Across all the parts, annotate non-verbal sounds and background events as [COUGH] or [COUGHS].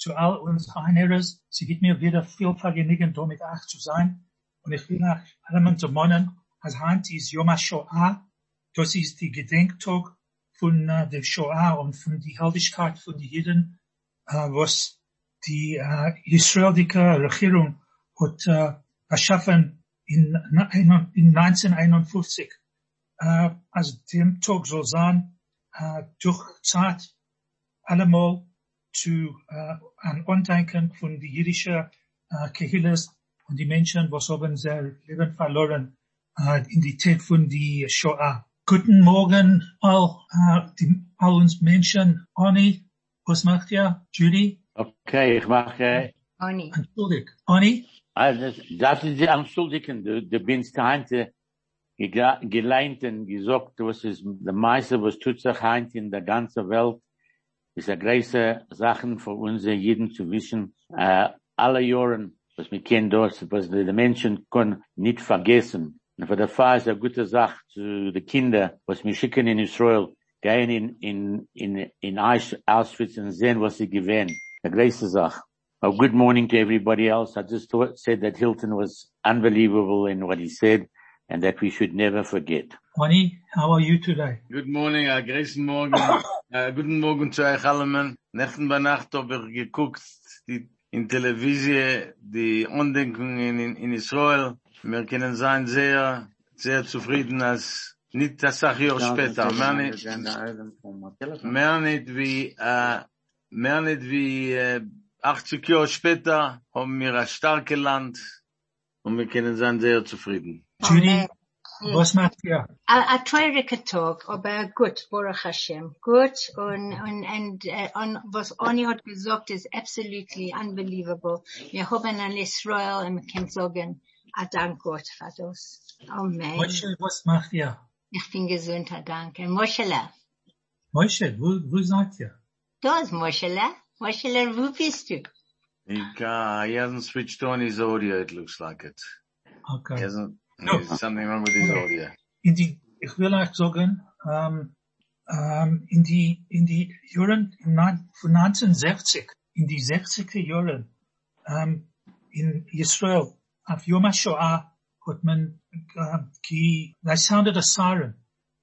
zu all unseren Einherres. Sie gibt mir wieder viel Vergnügen, da mit euch zu sein. Und ich will nach allem zu meinen, als heute ist Yom HaShoah. Das ist die Gedenktag von uh, der Shoah und von die Heldigkeit von den Juden, uh, was die uh, israelische Regierung hat uh, erschaffen in, in 1951. Uh, also dem Tag soll sein, uh, durch Zeit allemal zu uh, an Andenken von die jüdische uh, Kehilles und die Menschen, was haben ihr Leben verloren uh, in die Zeit von die Shoah. Guten Morgen all, uh, die, all uns Menschen. Annie, was macht ihr? Judy? Okay, ich mache... Annie. Entschuldig. Annie? Also, das ist die Anschuldigen. Du, du bist heute geleint und gesagt, was ist der meiste, was tut sich heute in der ganzen Welt, ist eine jeden zu wissen. Äh, alle Jahren, was wir kennen dort, was die Menschen können nicht vergessen. Und für der Fall ist eine gute Sache zu den Kindern, was wir schicken in Israel, gehen in, in, in, in Auschwitz und sehen, was sie. Eine große Sache. Oh, good morning to everybody else. I just thought, said that Hilton was unbelievable in what he said and that we should never forget. Annie, how are you today? Good morning, a guten Morgen. uh, guten Morgen zu euch allen. Nächten bei Nacht habe ich geguckt, die, in Televisie, die Undenkungen in, in Israel. Wir können sein sehr, sehr zufrieden, als nicht das Sache Jahr später. Mehr nicht, mehr nicht wie, uh, mehr nicht wie, uh, 80 Jahre später haben wir ein starkes Land und wir können sein sehr zufrieden. Judy, was macht ihr? A, a traurige Tag, aber gut, Baruch Hashem. Gut, und, und, und, und was Oni hat gesagt, ist absolutely unbelievable. Wir haben an Israel und wir können sagen, a dank Gott für das. Amen. Moshe, was macht ihr? Ich bin gesund, a danke. Moschele. Moshe, wo, wo seid ihr? Da ist Moschele. Moschele, wo bist du? He, uh, he hasn't switched on his audio, it looks like it. Okay. He hasn't, No. there's something wrong with his audio. in die, ich will euch sagen, ähm, ähm, in die, in die neun- von 1960, in die 60er Jahren, ähm, in Israel, auf Yom HaShoah, hat man, ähm, ge, they sounded a siren.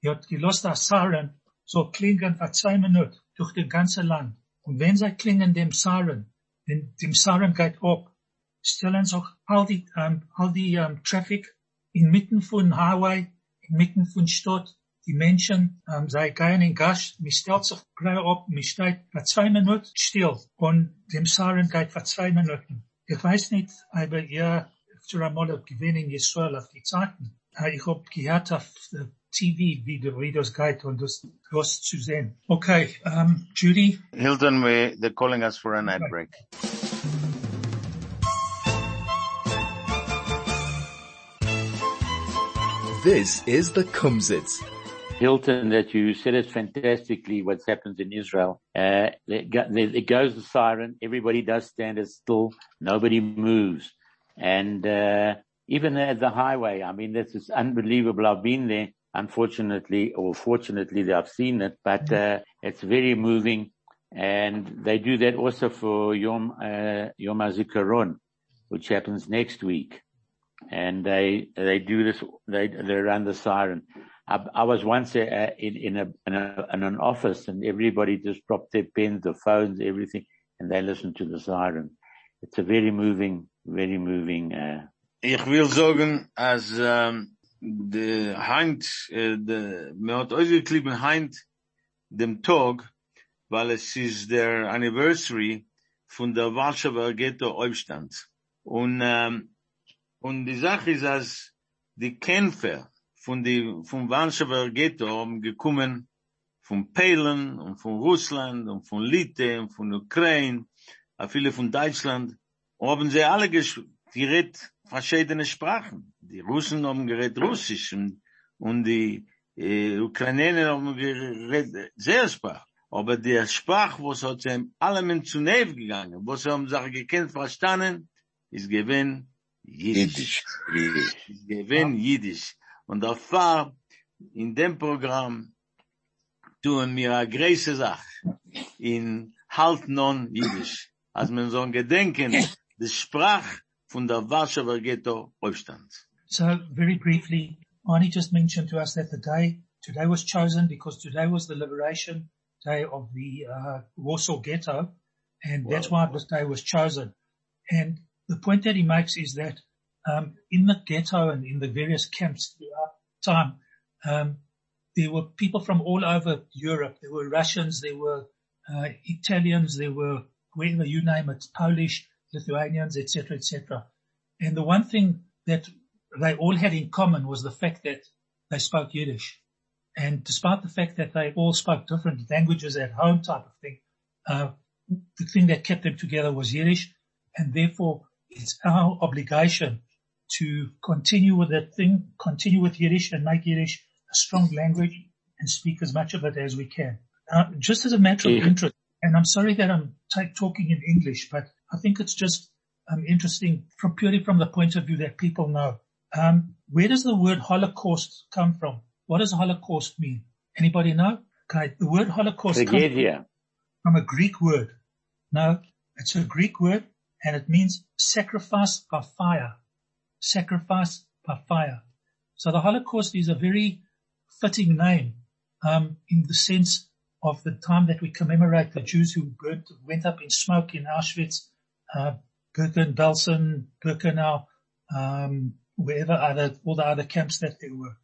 Die hat gelost a siren, so klingen für zwei Minuten durch das ganze Land. Und wenn sie klingen dem Siren, wenn dem Siren geht ab, stellen sich all die, ähm, all die, ähm, Traffic inmitten von Highway, inmitten von Stadt, die Menschen, ähm, sei gehen in Gas, mir stellt sich gleich ab, mir steht für zwei Minuten still und dem Siren geht für zwei Minuten. Ich weiß nicht, aber ihr öfter einmal gewinnt in Israel auf die Zeiten. Äh, Ich hab gehört auf TV, wie, der- das geht und das was zu sehen. Okay, ähm, Judy, Hilton, we, they're calling us for an ad break. This is the Kumzits. Hilton, that you said it fantastically, what happens in Israel. Uh, it goes the siren, everybody does stand as still, nobody moves. And, uh, even at the highway, I mean, this is unbelievable. I've been there, unfortunately, or fortunately, I've seen it, but, uh, it's very moving. And they do that also for Yom, uh, Yom HaZikaron, which happens next week. And they, they do this, they, they run the siren. I, I was once uh, in, in, a, in, a, in an office and everybody just dropped their pens, their phones, everything, and they listened to the siren. It's a very moving, very moving, uh, Ich will sagen, als ähm, de Heint, äh, de, mir hat ausgeklieben Heint dem Tag, weil es ist der Anniversary von der Warschauer Ghetto Aufstand. Und, ähm, und die Sache ist, als die Kämpfer von die, vom Warschauer Ghetto haben gekommen von Polen und von Russland und von Litauen und von Ukraine, auch viele von Deutschland, und haben sie alle ges die redt verschiedene Sprachen. Die Russen haben geredet Russisch und, und die äh, Ukrainer haben geredet sehr Sprach. Aber der Sprach, wo es hat sie alle Menschen zu Nev gegangen, sie haben sich gekannt, verstanden, ist gewinn Jiddisch. Jiddisch. Ist gewinn Jiddisch. Und auf war in dem Programm tun mir a große Sach in halt non Jiddisch. Als man so ein Gedenken des Sprach von der Warschauer Ghetto aufstand. So very briefly, Arnie just mentioned to us that the day, today was chosen because today was the liberation day of the uh, Warsaw Ghetto, and Wow. that's why this day was chosen. And the point that he makes is that um, in the ghetto and in the various camps throughout time, um, there were people from all over Europe. There were Russians, there were uh, Italians, there were wherever you name it, Polish, Lithuanians, etc., etc. And the one thing that they all had in common was the fact that they spoke Yiddish. And despite the fact that they all spoke different languages at home type of thing, uh, the thing that kept them together was Yiddish. And therefore it's our obligation to continue with that thing, continue with Yiddish and make Yiddish a strong language and speak as much of it as we can. Uh, just as a matter of interest, and I'm sorry that I'm ta- talking in English, but I think it's just um, interesting from purely from the point of view that people know. Um, where does the word Holocaust come from? What does Holocaust mean? Anybody know? Okay, the word Holocaust comes Tragedie. from a Greek word. No, it's a Greek word and it means sacrifice by fire. Sacrifice by fire. So the Holocaust is a very fitting name, um, in the sense of the time that we commemorate the Jews who burnt, went up in smoke in Auschwitz, uh, Bergen-Belsen, Birkenau, um, wherever other, all the other camps that there were,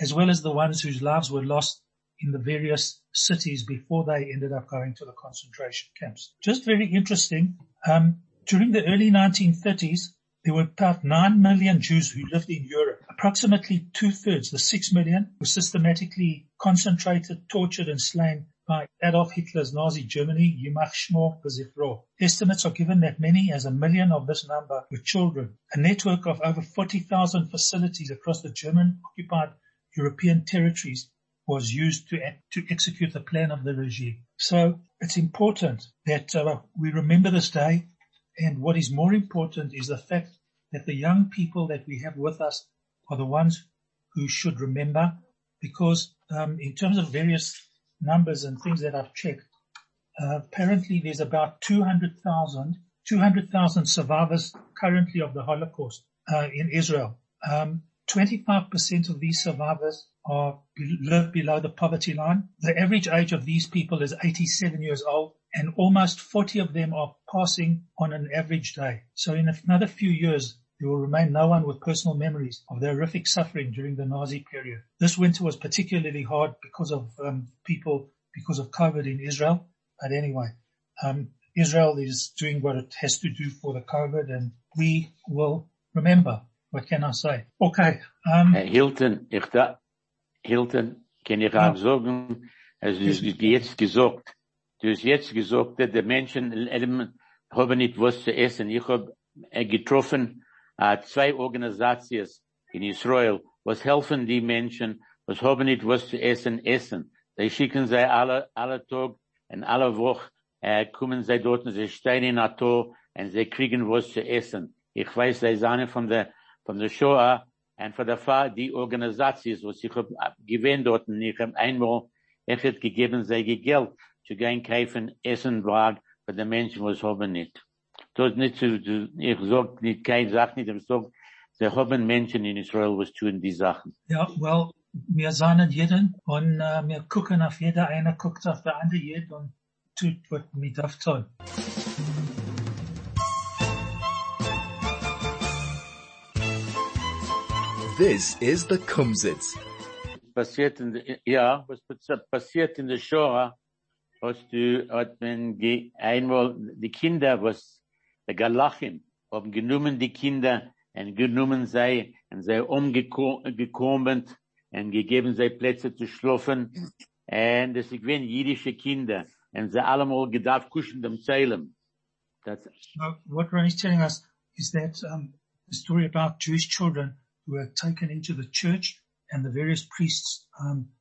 as well as the ones whose lives were lost in the various cities before they ended up going to the concentration camps. Just very interesting. Um, during the early 1930s, there were about 9 million Jews who lived in Europe. Approximately two thirds, the 6 million, were systematically concentrated, tortured and slain by Adolf Hitler's Nazi Germany, Yimach Shmor. Estimates are given that many as a million of this number were children. A network of over 40,000 facilities across the German occupied European territories was used to, to execute the plan of the regime. So it's important that uh, we remember this day. And what is more important is the fact that the young people that we have with us are the ones who should remember because um, in terms of various numbers and things that I've checked, uh, apparently there's about 200,000 200,000 survivors currently of the Holocaust uh, in Israel. Um, 25% of these survivors are live below the poverty line. The average age of these people is 87 years old and almost 40 of them are passing on an average day. So in another few years, there will remain no one with personal memories of the horrific suffering during the Nazi period. This winter was particularly hard because of um, people, because of COVID in Israel. But anyway, um, Israel is doing what it has to do for the COVID and we will remember. What can I say? Okay. Um, Hilton, ich da, Hilton, kann ich auch sagen, es ist jetzt gesagt, du hast jetzt gesagt, dass die Menschen haben nicht was zu essen. Ich habe äh, getroffen, äh, zwei Organisationen in Israel, was helfen die Menschen, was haben nicht was zu essen, essen. Sie schicken sie alle, alle Tag und alle Woche, äh, kommen sie dort und sie stehen in der Tor und sie kriegen was zu essen. Ich weiß, sie sind von der, von der Shoah und von der Fall, die Organisation, was ich hab gewähnt dort, und ich hab einmal echt gegeben, sei Geld zu gehen kaufen, Essen, Wagen, für die Menschen, was haben nicht. Das ist nicht so, so- ich sag nicht, kein Sach nicht, ich sag, sie haben Menschen in Israel, was tun die Sachen. Ja, well, wir sahen jeden und äh, wir gucken auf jeder, einer guckt auf der andere jeden und tut, was mir darf tun. This is the Kumsitz. passiert in ja, was pass- passiert in der Shoah, hast hat man einmal die Kinder, was, der Galachim, genommen die Kinder genommen sei, sei umgekommen gegeben sei Plätze zu schlafen, sind jüdische Kinder, allemal gedarf kuschen dem Zählen. Das, So what Ronnie's telling us is that um, the story about Jewish children who were taken into the church and the various priests, um,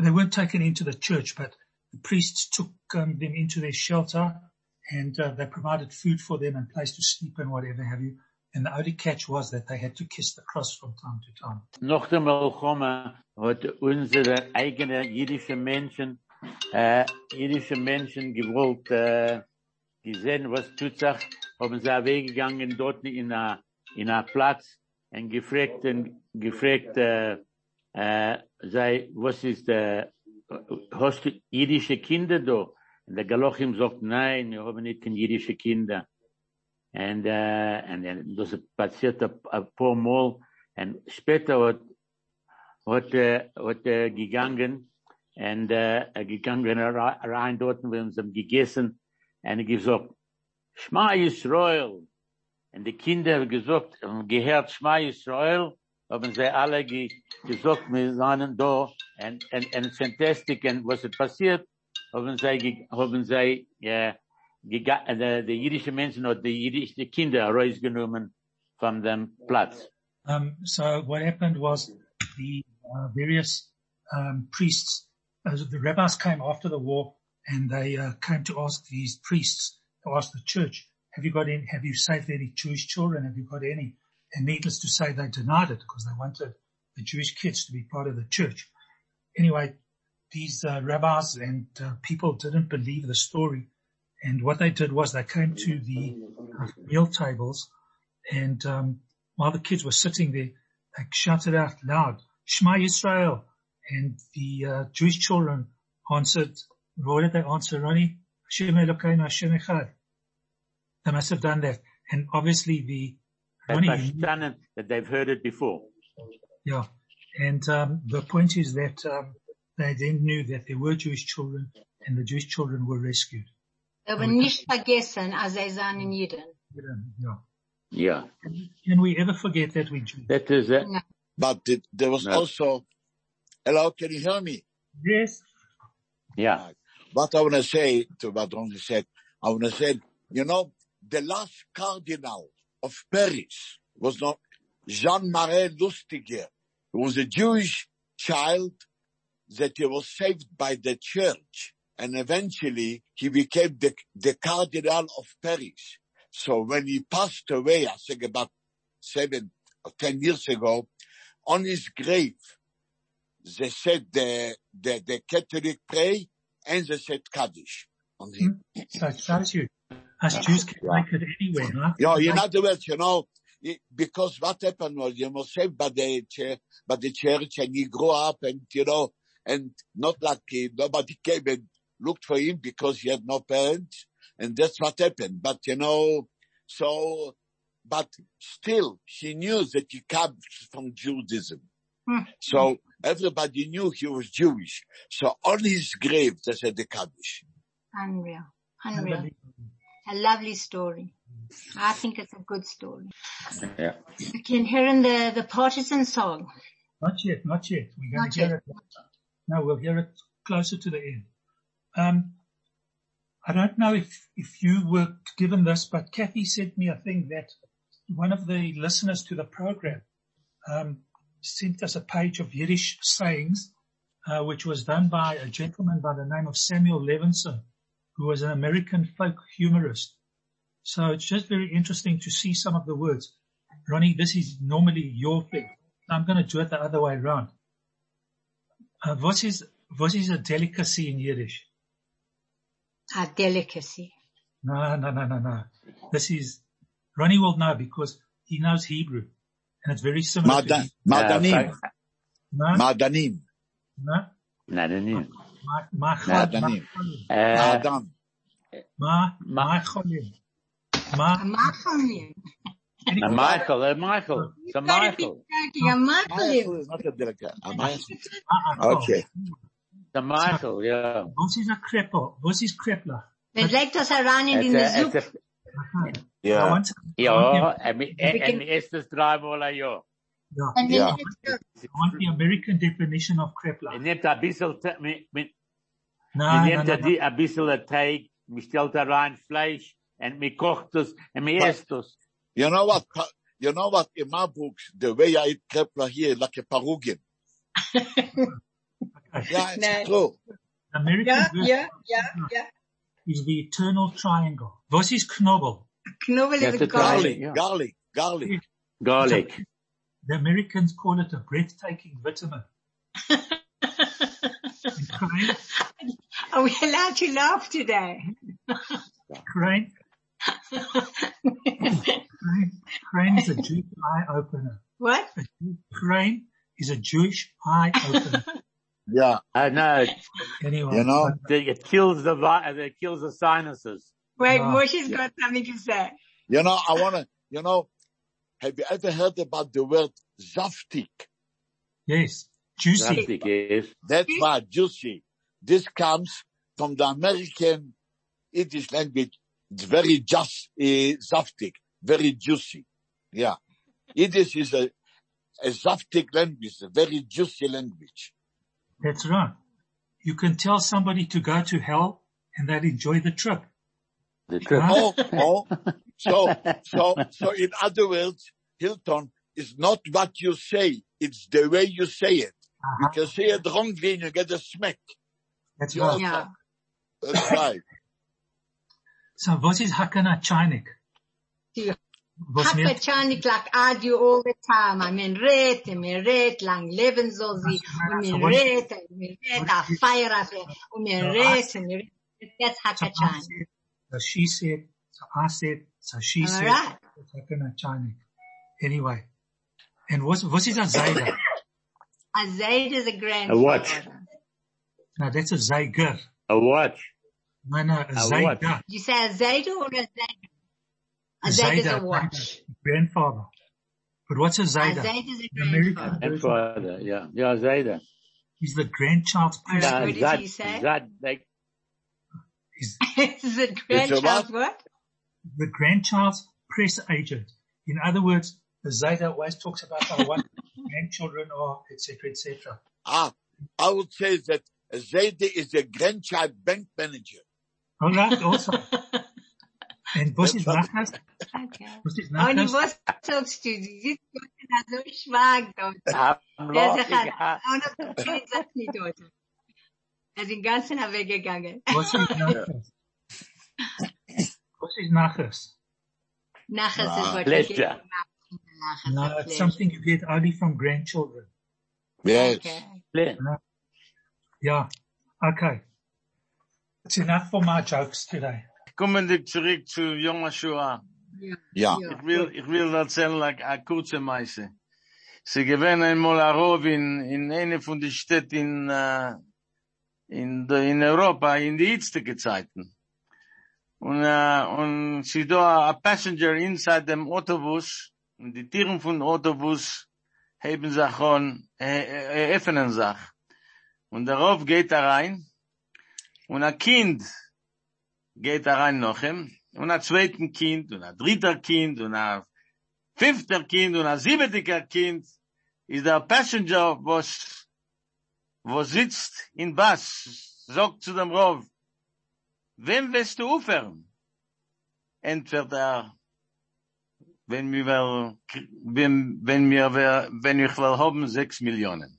they weren't taken into the church, but the priests took um, them into their shelter and uh, they provided food for them and place to sleep and whatever have you. And the only catch was that they had to kiss the cross from time to time. Nach der Melchome hat unsere eigene jüdische Menschen, äh, jüdische Menschen gewollt, äh, gesehen, was tut sich, haben sie weggegangen dort in a, in a Platz und gefragt, und gefragt, äh, äh, sei, was ist, äh, hast du jüdische Kinder da? Und der Galochim sagt, nein, wir haben nicht jüdische Kinder. And, uh, and then das passiert ein, paar Mal. Und später hat, hat, äh, hat er gegangen, und, äh, er gegangen rein dort, wir haben sie gegessen, und er gesagt, Schma Yisrael. Und die Kinder haben gesagt, haben gehört Schma Yisrael, haben sie alle gesagt, wir seien da, und, und, und und was ist passiert, haben sie, haben sie, the, the jüdische Menschen oder die jüdische Kinder rausgenommen von dem Platz. Um, so what happened was the uh, various um, priests, uh, the rabbis came after the war and they uh, came to ask these priests, to ask the church, have you got any, have you saved any Jewish children? Have you got any? And needless to say, they denied it because they wanted the Jewish kids to be part of the church. Anyway, these uh, rabbis and uh, people didn't believe the story. And what they did was they came to the uh, meal tables and um, while the kids were sitting there, they shouted out loud, Shema Yisrael. And the uh, Jewish children answered, what did they answer, Ronnie? Hashem Elokeinu Hashem. They must have done that. And obviously the, They've Ronnie, you- that they've heard it before. yeah. And um, the point is that um, they then knew that there were Jewish children and the Jewish children were rescued. Aber nicht vergessen, als sie seien Juden. Yeah. Yeah. Can we ever forget that we Jews? That is it. But it, there was No. also, hello, can you hear me? Yes. Yeah. What I want to say to what Ronnie said, I want to say, you know, the last cardinal of Paris was not Jean-Marie Lustiger. He was a Jewish child that he was saved by the church and eventually he became the, the cardinal of Paris. So when he passed away, I think about seven or ten years ago, on his grave, they said the, the, the Catholic pray and they said Kaddish on him. Hmm. So it us Jews can make it anywhere, huh? You know, in other words, you know, because what happened was you were saved by the church, by the church and he grew up and, you know, and not like uh, nobody came and looked for him because he had no parents and that's what happened. But you know, so, but still he knew that he comes from Judaism. Hmm. So everybody knew he was Jewish. So on his grave they said the Kaddish. Unreal. Unreal. A lovely story. I think it's a good story. Yeah. You can hear in the, the partisan song. Not yet, not yet. We're going Not to hear yet. it. No, we'll hear it closer to the end. Um, I don't know if, if you were given this, but Kathy sent me a thing that one of the listeners to the program, um, sent us a page of Yiddish sayings, uh, which was done by a gentleman by the name of Samuel Levinson, who was an American folk humorist. So it's just very interesting to see some of the words. Ronnie, this is normally your thing. I'm going to do it the other way around. Uh, what is, what is a delicacy in Yiddish? A delicacy. No, no, no, no, no. This is, Ronnie will know because he knows Hebrew and it's very similar to Madan, Hebrew. Madanim, Uh, No, Madanim, no, Madanim, Madan. my, Ma- my cholim. A My, Michael. uh, Michael, Michael, so Michael, Michael. Michael is not a delicate. a Michael. Okay. so Michael, yeah. What is a kreppel? What is kreppler? It legt us around in the a, it's soup. a, I Yeah. want to, ja, en mi, en, We en can- mi erstes dreimal ein Jahr. yeah, And Yeah. then I want the American definition of kreppler. Mi nimmt ein bisschen, Te- mi, mi, No, mi no, nimmt no, ein ein bisschen Teig, mi stellt da rein Fleisch, und mi kocht es, und mi esst es. You know what? You know what, in my books, the way I eat Kepler here, like a Parugin. [LAUGHS] Yeah, it's No. true. American Yeah, yeah, yeah, yeah. is the eternal triangle. Was is knobbel? Knobbel is a the garlic. Yeah. Garlic, garlic. Garlic. The Americans call it a breathtaking vitamin. [LAUGHS] And crane, Are we allowed to laugh today? [LAUGHS] crane, crane, crane is a Jewish eye opener. what? Crane is a Jewish eye opener. [LAUGHS] Yeah, I know. Anyway, you know, it it kills the, uh, it kills the sinuses. Wait, Wow. Moshe's got something to say. you know, I wanna, you know, have you ever heard about the word zaftik? yes, juicy. Plastic, yes. That's why juicy. This comes from the American Yiddish language. It's very just, uh, zaftig, very juicy. Yeah. Yiddish is a, a zaftig language, a very juicy language. That's right. You can tell somebody to go to hell and they'll enjoy the trip. The trip. Oh, oh. So, so, so in other words, Hilton is not what you say. It's the way you say it. You Uh-huh. can say it wrongly and you get a smack. That's Yeah. right. Yeah. That's right. [COUGHS] So what is Hakana Chinik? Die Was mir, Hakachanik like I do all the time. I mean, red, and me red, lang leben soll sie, und mir red, und mir red, a fire of it, und mir red, and mir red. That's so I Hakachanik. said, so she said, so I said, so she All said, right. Hakana Chinik. Anyway. And what, what is a Zayda? A Zaid is a grandfather. A watch. No, that's a Zayger. A watch. No, no, a what? You say a Zaid or a Zaid? A Zaid is a watch. Grandfather. But what's a A Zayda? Zaid is a The American grandfather. And yeah. Yeah, Zayda. He's the grandchild's All right. priest. Uh, what did Zad, he say? Zad, like, Is [LAUGHS] is it grandchild's what? the grandchild's press agent. In other words, the Zayda always talks about how one [LAUGHS] grandchildren are, etc., etc. Ah, I would say that Zaide is a grandchild bank manager. All [LAUGHS] right, also. And was ist Nachas? Okay. Was ist Oh, und Nachas? was sagst du? Sie sitzt dort und hat so schwag dort. I'm Der laughing. sagt, Ah, oh, noch kein Satz nicht dort. Er ist den ganzen Tag weggegangen. Was ist Nachas? Was ist Nachas? Nachher ist Ah, what pleasure. you get from. No, it's something you get only from grandchildren. Yes. Okay. Yeah. Okay. It's enough for my jokes today. Kommen wir zurück zu Yom HaShoah. Ja. Ich will, ich will erzählen, like, a kurze Meise. Sie gewähnen einmal a Rov in, in eine von den Städten in, äh, in, de, in Europa, in die hitzige Zeiten. Und, äh, und sie da a passenger inside dem Autobus, und die Tieren von Autobus heben sich äh, äh, öffnen sich. Und der Rov geht da rein, und ein Kind geht da rein noch ihm, und ein zweiten Kind, und ein dritter Kind, und ein fünfter Kind, und ein siebentiger Kind, ist der Passenger, was, wo sitzt in Bass, sagt zu dem Rov, wem willst du aufhören? Entweder er, wenn wir, wel- wenn, wenn wir, wel- wenn ich will haben, sechs Millionen.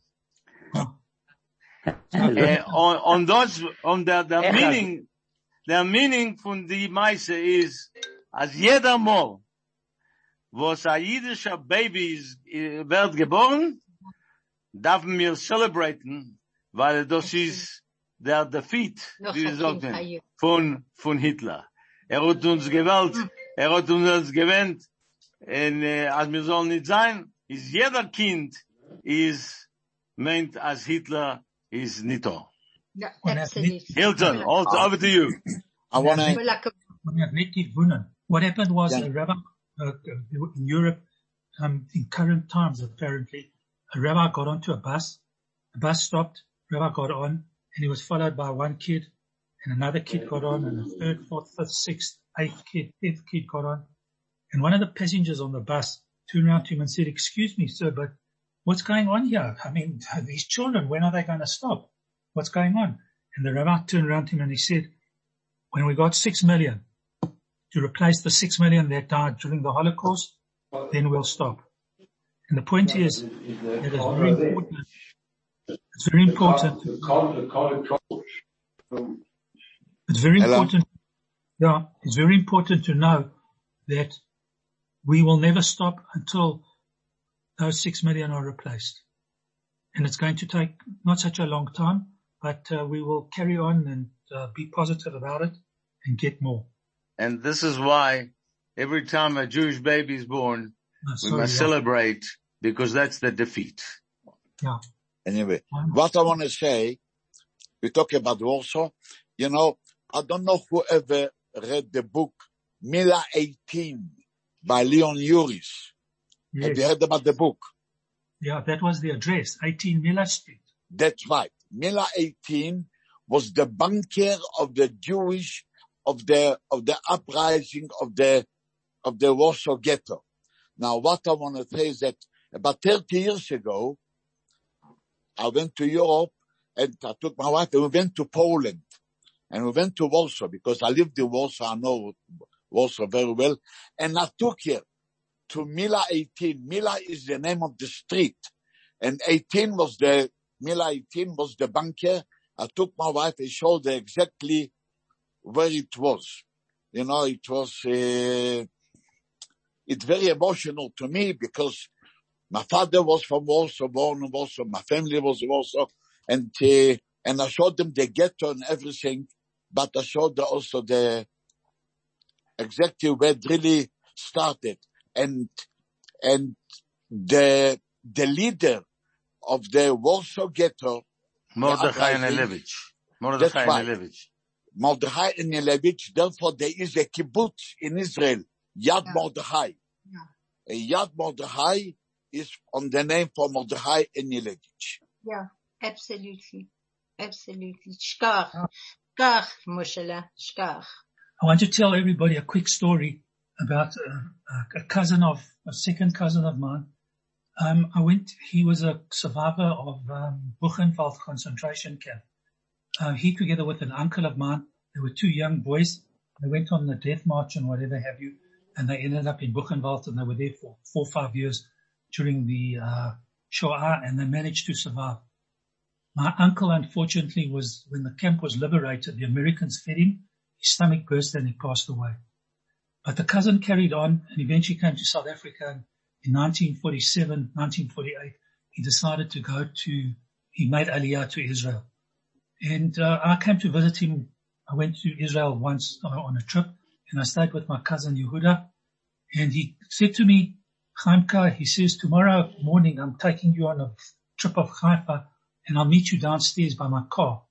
Äh, und, und das, und der, der Echt? Meaning, der Meaning von die Meise ist, als jeder Mal, wo es ein jüdischer Baby ist, äh, wird geboren, darf wir celebraten, weil das ist der Defeat, wie ein sagt Kind man, für von, von Hitler. Er hat uns gewählt, er hat uns gewählt, und, äh, als wir sollen nicht sein, ist jeder Kind, ist, meint, als Hitler ist Nito. da. Ja, Und er- absolutely. Hilton, also over to you. I wanna, Well, like a- We have net niet wonnen. What happened was Yeah. a rabbi uh, in Europe, um, in current times apparently, a rabbi got onto a bus, the bus stopped, rabbi got on, and he was followed by one kid, and another kid got on, and a third, fourth, fifth, sixth, eighth kid, fifth kid got on. And one of the passengers on the bus turned around to him and said, excuse me, sir, but what's going on here? I mean, these children, when are they going to stop? What's going on? And the rabbi turned around to him and he said, when we got six million to replace the six million that died during the Holocaust, then we'll stop. And the point is that it's very important. It's very important. It's very Hello? important. Yeah, it's very important to know that we will never stop until those six million are replaced. And it's going to take not such a long time, but uh, we will carry on and uh, be positive about it and get more. And this is why every time a Jewish baby is born, Uh, we sorry, must yeah. celebrate because that's the defeat. yeah. Anyway, Um, what I want to say, we talk about Warsaw. You know, I don't know whoever read the book Mila 18 by Leon Uris. Have you heard about the book? Yeah, that was the address, 18 Miller Street. That's right. Mila 18 was the bunker of the Jewish, of the, of the uprising of the, of the Warsaw ghetto. Now what I want to say is that about 30 years ago, I went to Europe and I took my wife and we went to Poland and we went to Warsaw because I lived in Warsaw. I know Warsaw very well. And I took her to Mila 18. Mila is the name of the street and 18 was the, Mila 18 was the bunker. I took my wife and showed her exactly where it was. You know, it was, uh, it's very emotional to me because my father was from Warsaw, born in Warsaw, my family was Warsaw, and, uh, and I showed them the ghetto and everything, but I showed them also the, exactly where it really started. And, and the, the leader of the Warsaw ghetto, Mordechai uprising. Nelevich. Mordechai right. Nelevich. Mordechai Anielewicz, therefore there is a kibbutz in Israel, Yad Yeah. Mordechai. A Yad Mordechai is on the name for Mordechai Anielewicz. Yeah, absolutely. Absolutely. Shkach. Uh, shkach, Moshe, shkach. I want to tell everybody a quick story about uh, a cousin of, a second cousin of mine. Um, I went, he was a survivor of um, Buchenwald concentration camp. Uh, he together with an uncle of mine, they were two young boys. They went on the death march and whatever have you, and they ended up in Buchenwald and they were there for four or five years during the uh, Shoah and they managed to survive. My uncle, unfortunately, was when the camp was liberated, the Americans fed him. His stomach burst and he passed away. But the cousin carried on and eventually came to South Africa. In 1947, 1948, he decided to go to, he made Aliyah to Israel. And uh, I came to visit him. I went to Israel once uh, on a trip and I stayed with my cousin Yehuda. And he said to me, Chaimka, he says, tomorrow morning I'm taking you on a trip of Haifa and I'll meet you downstairs by my car.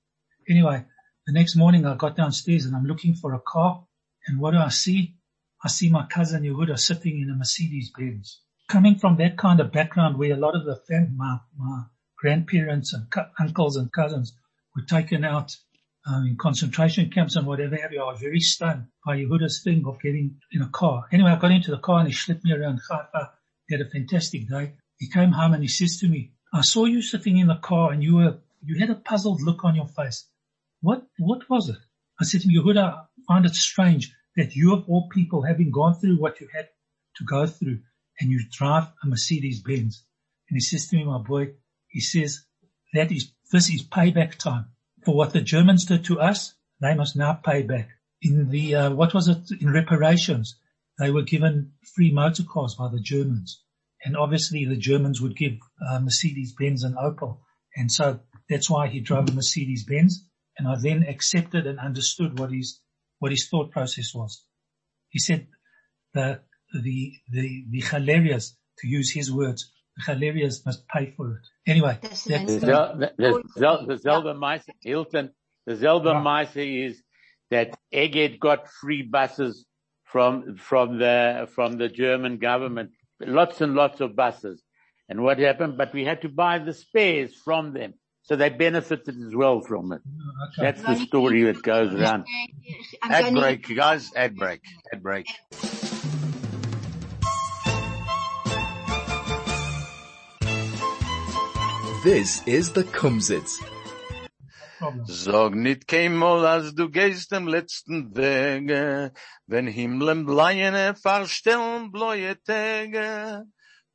Anyway, the next morning I got downstairs and I'm looking for a car and what do I see? I see my cousin Yehuda sitting in a Mercedes Benz. Coming from that kind of background where a lot of the fam- my, my grandparents and uncles and cousins were taken out um, in concentration camps and whatever have you, I was very stunned by Yehuda's thing of getting in a car. Anyway, I got into the car and he slipped me around Haifa. He had a fantastic day. He came home and he says to me, I saw you sitting in the car and you were, you had a puzzled look on your face. What, what was it? I said to him, Yehuda, I find it strange that you of all people having gone through what you had to go through and you drive a Mercedes Benz. And he says to me, my boy, he says, that is, this is payback time for what the Germans did to us. They must now pay back. In the, uh, what was it? In reparations, they were given free motor cars by the Germans. And obviously the Germans would give uh, Mercedes Benz and Opel. And so that's why he drove a Mercedes Benz. And I then accepted and understood what his, what his thought process was. He said the, the, the, the hilarious, to use his words, the hilarious must pay for it. Anyway, That's that's, the The, the, the, Zelda Meise, Hilton, the Zelda Meise is that Egged got free buses from, from the, from the German government. Lots and lots of buses. And what happened? But we had to buy the spares from them. So they benefited as well from it. Oh, okay. That's the story that goes around. I'm Ad gonna- break, guys. Ad break. Ad break. This is the Kumzits. problem. Sag nit keinmal, als du gehst dem letzten Wege, wenn Himmeln bleiene verstellen bläue Tage.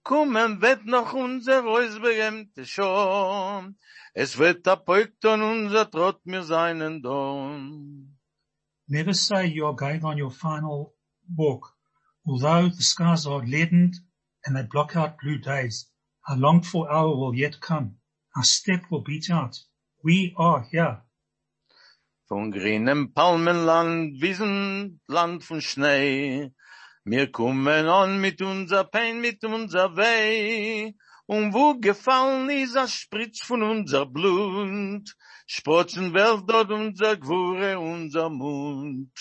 Kommen wird noch unser Ausbegemte schon, es wird an unser Trott mir seinen. Never say you are going on your final walk. Although the skies are leadened and they block out blue days, our longed for hour will yet come. Our step will beat out. We are here. Von grünem Palmenland, Wiesenland von Schnee, wir kommen an mit unser Pein, mit unser Weh, und wo gefallen ist a Spritz von unser Blut, sprotzen Welt dort unser Gwure, unser Mund.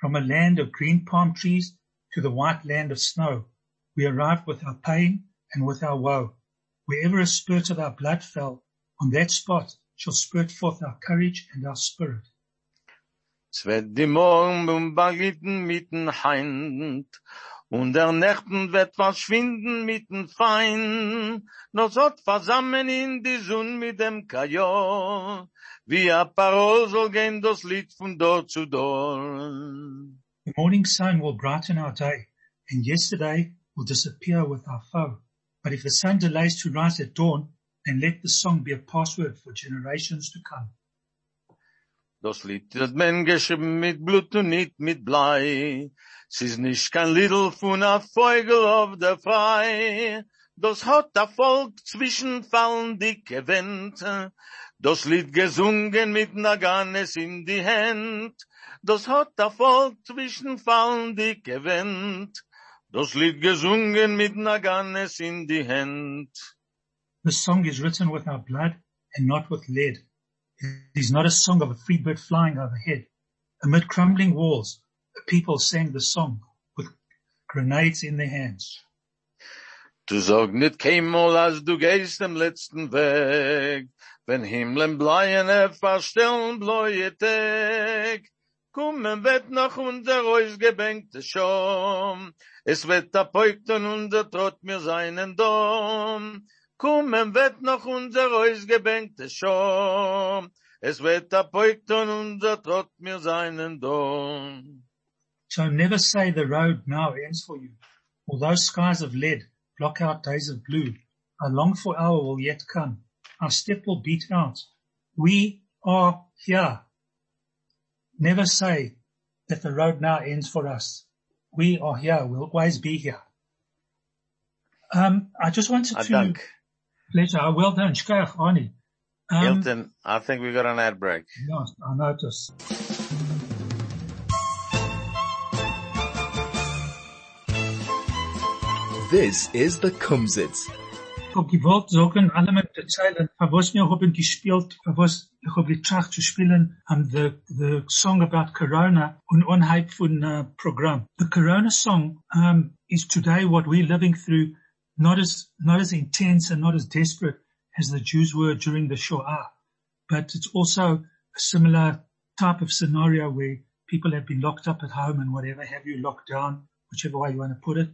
From a land of green palm trees to the white land of snow, we arrived with our pain and with our woe. Wherever a spurt of our blood fell, on that spot shall spurt forth our courage and our spirit. Es wird die Morgen bombardierten mit den Heind, und der Nächten wird verschwinden mit den Feind, nur so versammeln in die Sonne mit dem Kajor, wie a Parol soll gehen das Lied von dort zu dort. The morning sun will brighten our day, and yesterday will disappear with our foe. But if the sun delays to rise at dawn, then let the song be a password for generations to come. Das Lied hat man geschrieben mit Blut und nicht mit Blei. Es ist nicht kein Liedl von a Vogel auf der Frei. Das hat der Volk zwischen fallen dicke Wände. Das Lied gesungen mit Naganes in die Hand. Das hat der Volk zwischen fallen dicke Wände. Das Lied gesungen mit Naganes in die Hand. This song is written with our blood and not with lead. It is not a song of a free bird flying overhead. Amid crumbling walls, the people sang the song with grenades in their hands. Du sag nit keinmal, als du gehst dem letzten Weg, wenn Himmeln bleien er verstellen bläue Tag. Kommen wird noch unser ausgebänkte Schom, es wird abbeugt und unser Trott mir seinen Dom. Kommen wird noch unser ausgebänkte Schom, es wird abbeugt und unser Trott mir seinen Dom. So never say the road now ends for you. Although skies of lead block out days of blue, a longed for hour will yet come. Our step will beat out. We are here. Never say that the road now ends for us. We are here. We'll always be here. Um, I just wanted I to dank. Pleasure. Well done, Shkoyach, Arnie. Um, Hilton, I think we got an ad break. yes, I noticed. This is the Kumzits. Ich hab gewollt sagen, alle mit der Zeilen, für was wir haben gespielt, für was ich hab getracht zu spielen, um, the, the song about Corona und unhalb von uh, Programm. The Corona song um, is today what we're living through, not as, not as intense and not as desperate as the Jews were during the Shoah, but it's also a similar type of scenario where people have been locked up at home and whatever have you, locked down, whichever way you want to put it.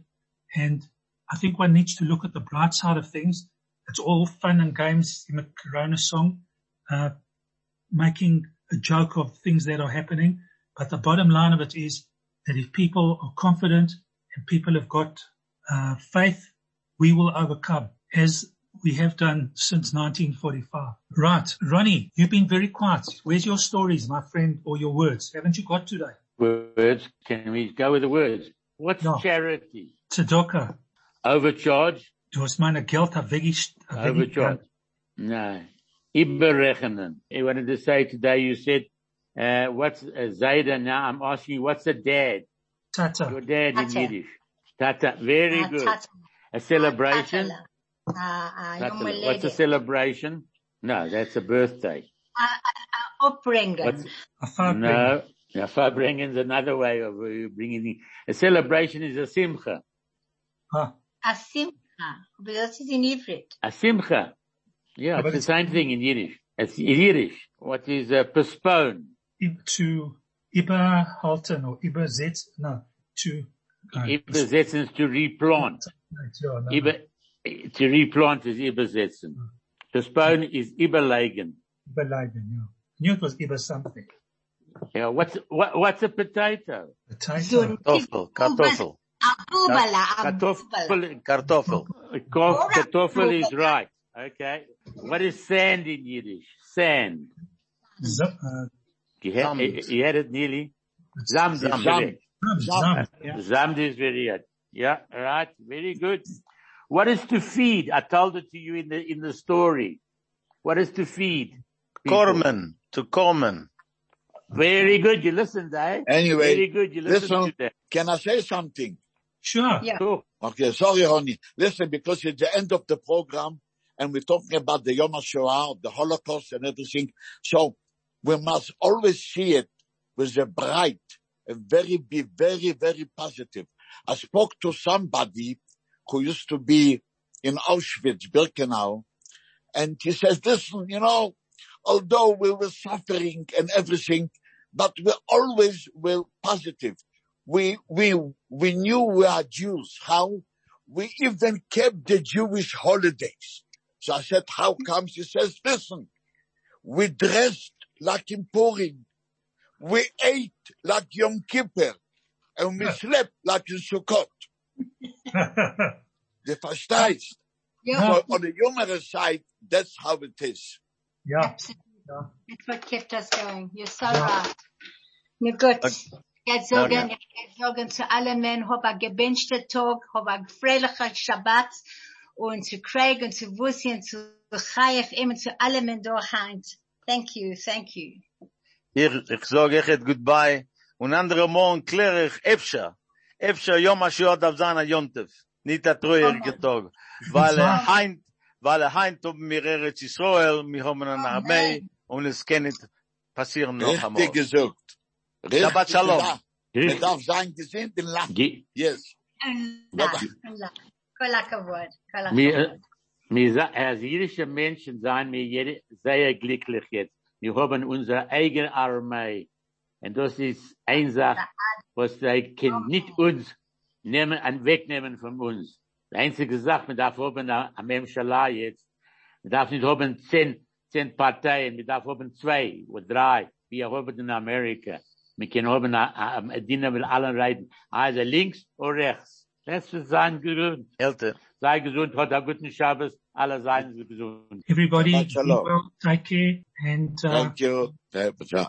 And I think one needs to look at the bright side of things. It's all fun and games in the Corona song, uh, making a joke of things that are happening. But the bottom line of it is that if people are confident and people have got uh, faith, we will overcome as we have done since 1945. Right. Ronnie, you've been very quiet. Where's your stories, my friend, or your words? Haven't you got today? Words. Can we go with the words? What's No. charity? Tzedakah. Overcharge? Du hast meine Geld weggesch- Overcharge. No. Iberrechnen. I wanted to say today you said, uh, what's uh, Zayda now? I'm asking you, what's a dad? Tata. Your Tata. dad in Yiddish. Tata. Very Uh, good. Tata- A celebration? Tatala. Uh, uh, Yom What's a celebration? No, that's a birthday. Uh, uh, uh, A far no, no, Farbringen is another way of uh, bringing the, a celebration is a simcha. Ah, A simcha. But that is in Yiddish. A simcha. Yeah, but it's the same thing in Yiddish. It's in Yiddish. What is uh, postpone? ib- to überhalten or übersetzt, no, to, no, Übersetzen is to replant. ja, Über, to replant is übersetzen. Postpone is überlegen. Überleiden, yeah. Knew it was Iber something. Yeah, what's, what, what's a potato? Potato. Kartoffel, Kartoffel, Kartoffel. Kartoffel. Kartoffel is right. Okay. What is sand in Yiddish? Sand. Z- uh, You had, you had it nearly. Zamd is Zam, yeah. Zamd is very good. Yeah, right. Very good. What is to feed? I told it to you in the, in the story. What is to feed? people? Kormen, to Kormen. Very good. You listened, eh? Anyway, Very Anyway, good. You listened listen, to that. can I say something? Sure. Yeah. Cool. Okay, sorry, honey. Listen, because it's the end of the program and we're talking about the Yom HaShoah, the Holocaust and everything. So we must always see it with a bright and very, be very, very positive. I spoke to somebody who used to be in Auschwitz, Birkenau, and he says, listen, you know, although we were suffering and everything, but we always were positive. We, we, we knew we are Jews. How? We even kept the Jewish holidays. So I said, how comes? He says, listen, we dressed like in Purim. We ate like Yom Kippur. And we slept like in Sukkot. [LAUGHS] The verstehst? Yeah, So on the humorous side, that's how it is. yeah. absolutely. That's what kept us going. You're so right. Na gut. Jetzt oh, Ja, sagen, ja. jetzt sagen zu allen Menschen, hab ein gewünschter Tag, hab ein fröhlicher Shabbat und zu Craig und zu Wussi und zu Chayef, immer zu allen Menschen daheim. Thank you, thank you. Ich, ich sage echt goodbye. Und andere morgen kläre ich, Efsha. Efsha, Yom HaShoah darf sein a Yontef. Nicht a treueriger Tag. Weil er heint, weil er heint um mir Eretz Israel, wir haben eine Armee, und es kann nicht passieren noch einmal. Richtig gesagt. Shabbat Shalom. Man darf sein gesinnt und lachen. Yes. Kol hakavod, kol hakavod. Wir, wir, sa- als jüdische Menschen seien jede, sehr glücklich jetzt. Wir haben unsere eigene Armee. Und das ist eine Sache, was sie können nicht uns nehmen und wegnehmen von uns. Die einzige Sache, man darf haben am Memschalah jetzt, man darf nicht haben zehn, zehn Parteien, man darf haben zwei oder drei, wie wir haben in Amerika. Wir können haben ein ein Diener mit allen Reiten, also links oder rechts. Das ist sein Grund. Elte. Sei gesund, hat einen guten Shabbos, alle seien Sie gesund. Everybody, Shabbat be shalom. well, take care, and uh, Thank you. Ciao.